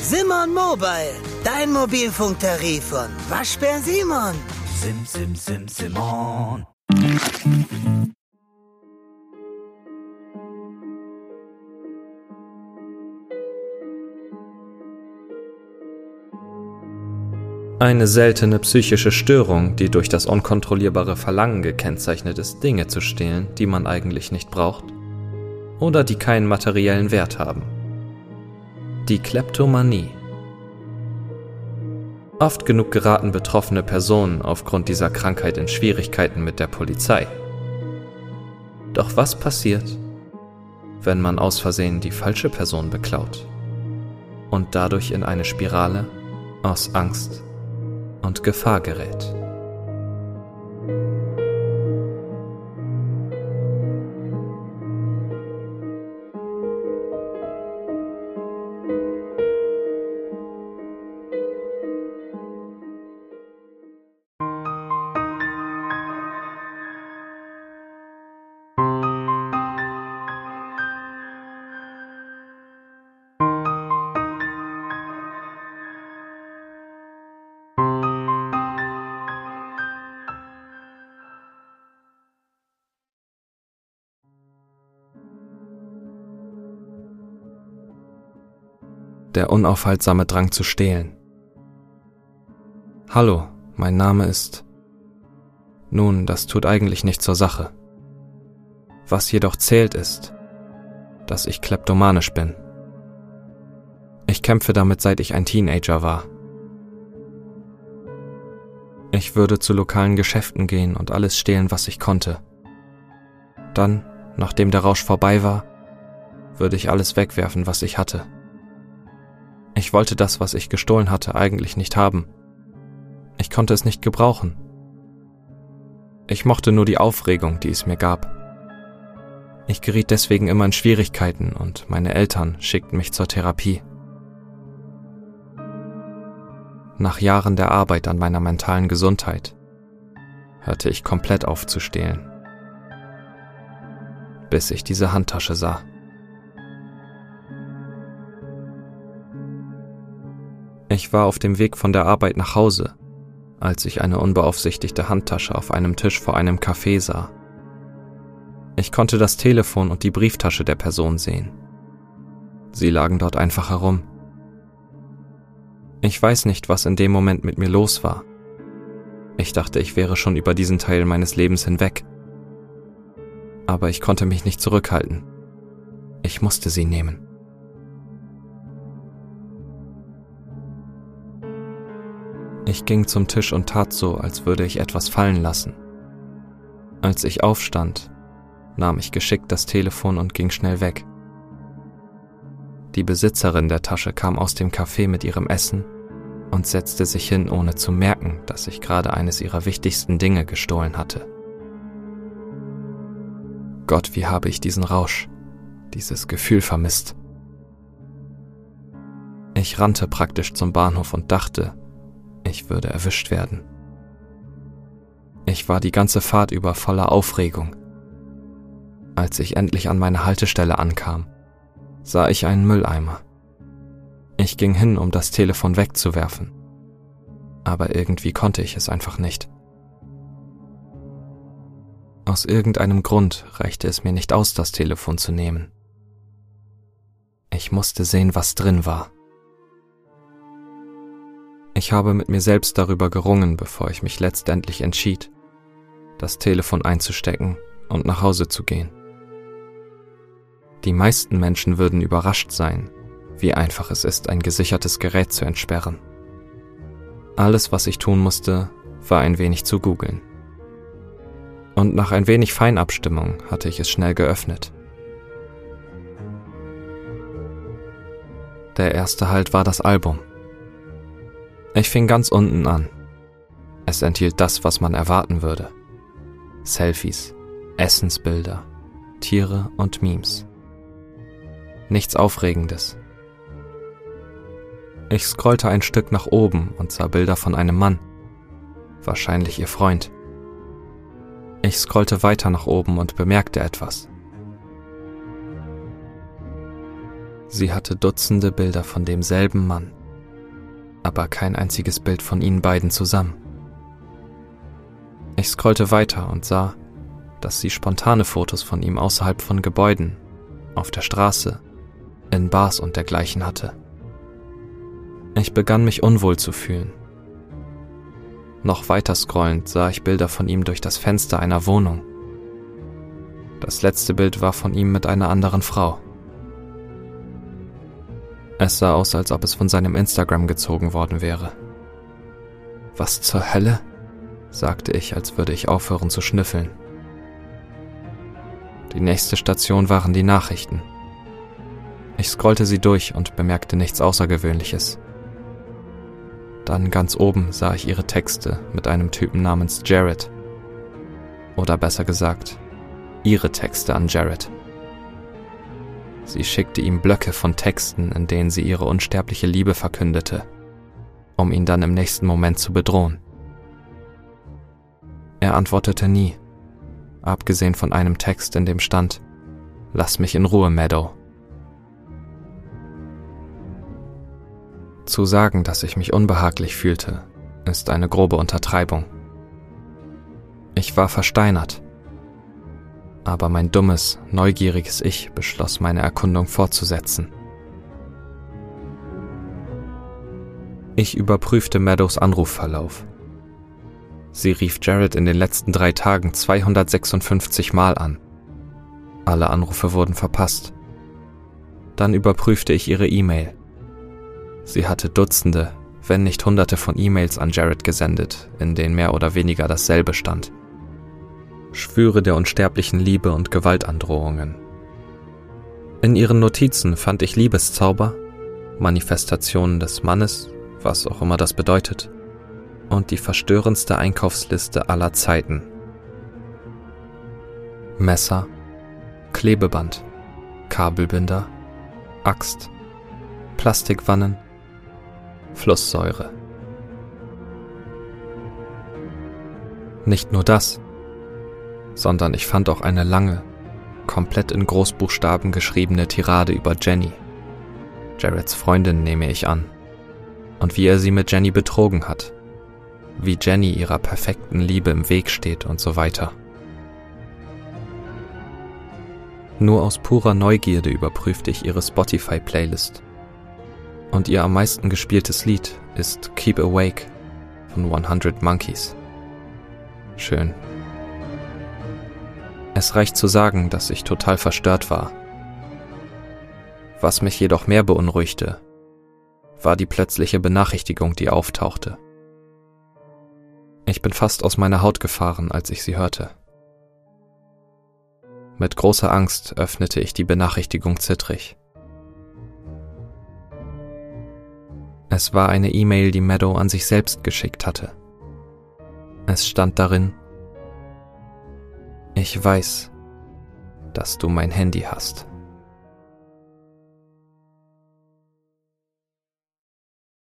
Simon Mobile, dein Mobilfunktarif von Waschbär Simon. Sim, sim, sim, Simon. Eine seltene psychische Störung, die durch das unkontrollierbare Verlangen gekennzeichnet ist, Dinge zu stehlen, die man eigentlich nicht braucht oder die keinen materiellen Wert haben. Die Kleptomanie. Oft genug geraten betroffene Personen aufgrund dieser Krankheit in Schwierigkeiten mit der Polizei. Doch was passiert, wenn man aus Versehen die falsche Person beklaut und dadurch in eine Spirale aus Angst und Gefahr gerät. Der unaufhaltsame Drang zu stehlen. Hallo, mein Name ist. Nun, das tut eigentlich nicht zur Sache. Was jedoch zählt ist, dass ich kleptomanisch bin. Ich kämpfe damit, seit ich ein Teenager war. Ich würde zu lokalen Geschäften gehen und alles stehlen, was ich konnte. Dann, nachdem der Rausch vorbei war, würde ich alles wegwerfen, was ich hatte. Ich wollte das, was ich gestohlen hatte, eigentlich nicht haben. Ich konnte es nicht gebrauchen. Ich mochte nur die Aufregung, die es mir gab. Ich geriet deswegen immer in Schwierigkeiten und meine Eltern schickten mich zur Therapie. Nach Jahren der Arbeit an meiner mentalen Gesundheit hörte ich komplett auf zu stehlen, bis ich diese Handtasche sah. Ich war auf dem Weg von der Arbeit nach Hause, als ich eine unbeaufsichtigte Handtasche auf einem Tisch vor einem Café sah. Ich konnte das Telefon und die Brieftasche der Person sehen. Sie lagen dort einfach herum. Ich weiß nicht, was in dem Moment mit mir los war. Ich dachte, ich wäre schon über diesen Teil meines Lebens hinweg. Aber ich konnte mich nicht zurückhalten. Ich musste sie nehmen. Ich ging zum Tisch und tat so, als würde ich etwas fallen lassen. Als ich aufstand, nahm ich geschickt das Telefon und ging schnell weg. Die Besitzerin der Tasche kam aus dem Café mit ihrem Essen und setzte sich hin, ohne zu merken, dass ich gerade eines ihrer wichtigsten Dinge gestohlen hatte. Gott, wie habe ich diesen Rausch, dieses Gefühl vermisst. Ich rannte praktisch zum Bahnhof und dachte, ich würde erwischt werden. Ich war die ganze Fahrt über voller Aufregung. Als ich endlich an meine Haltestelle ankam, sah ich einen Mülleimer. Ich ging hin, um das Telefon wegzuwerfen, aber irgendwie konnte ich es einfach nicht. Aus irgendeinem Grund reichte es mir nicht aus, das Telefon zu nehmen. Ich musste sehen, was drin war. Ich habe mit mir selbst darüber gerungen, bevor ich mich letztendlich entschied, das Telefon einzustecken und nach Hause zu gehen. Die meisten Menschen würden überrascht sein, wie einfach es ist, ein gesichertes Gerät zu entsperren. Alles, was ich tun musste, war ein wenig zu googeln. Und nach ein wenig Feinabstimmung hatte ich es schnell geöffnet. Der erste Halt war das Album. Ich fing ganz unten an. Es enthielt das, was man erwarten würde. Selfies, Essensbilder, Tiere und Memes. Nichts Aufregendes. Ich scrollte ein Stück nach oben und sah Bilder von einem Mann. Wahrscheinlich ihr Freund. Ich scrollte weiter nach oben und bemerkte etwas. Sie hatte Dutzende Bilder von demselben Mann, aber kein einziges Bild von ihnen beiden zusammen. Ich scrollte weiter und sah, dass sie spontane Fotos von ihm außerhalb von Gebäuden, auf der Straße, in Bars und dergleichen hatte. Ich begann mich unwohl zu fühlen. Noch weiter scrollend sah ich Bilder von ihm durch das Fenster einer Wohnung. Das letzte Bild war von ihm mit einer anderen Frau. Es sah aus, als ob es von seinem Instagram gezogen worden wäre. Was zur Hölle? sagte ich, als würde ich aufhören zu schnüffeln. Die nächste Station waren die Nachrichten. Ich scrollte sie durch und bemerkte nichts Außergewöhnliches. Dann ganz oben sah ich ihre Texte mit einem Typen namens Jared. Oder besser gesagt, ihre Texte an Jared. Sie schickte ihm Blöcke von Texten, in denen sie ihre unsterbliche Liebe verkündete, um ihn dann im nächsten Moment zu bedrohen. Er antwortete nie, abgesehen von einem Text, in dem stand, Lass mich in Ruhe, Meadow. Zu sagen, dass ich mich unbehaglich fühlte, ist eine grobe Untertreibung. Ich war versteinert. Aber mein dummes, neugieriges Ich beschloss, meine Erkundung fortzusetzen. Ich überprüfte Meadows Anrufverlauf. Sie rief Jared in den letzten drei Tagen 256 Mal an. Alle Anrufe wurden verpasst. Dann überprüfte ich ihre E-Mail. Sie hatte Dutzende, wenn nicht Hunderte von E-Mails an Jared gesendet, in denen mehr oder weniger dasselbe stand. Schwüre der unsterblichen Liebe und Gewaltandrohungen. In ihren Notizen fand ich Liebeszauber, Manifestationen des Mannes, was auch immer das bedeutet, und die verstörendste Einkaufsliste aller Zeiten. Messer, Klebeband, Kabelbinder, Axt, Plastikwannen, Flusssäure. Nicht nur das, sondern ich fand auch eine lange, komplett in Großbuchstaben geschriebene Tirade über Jenny. Jareds Freundin nehme ich an. Und wie er sie mit Jenny betrogen hat. Wie Jenny ihrer perfekten Liebe im Weg steht und so weiter. Nur aus purer Neugierde überprüfte ich ihre Spotify-Playlist und ihr am meisten gespieltes Lied ist Keep Awake von 100 Monkeys. Schön. Es reicht zu sagen, dass ich total verstört war. Was mich jedoch mehr beunruhigte, war die plötzliche Benachrichtigung, die auftauchte. Ich bin fast aus meiner Haut gefahren, als ich sie hörte. Mit großer Angst öffnete ich die Benachrichtigung zittrig. Es war eine E-Mail, die Meadow an sich selbst geschickt hatte. Es stand darin, ich weiß, dass du mein Handy hast.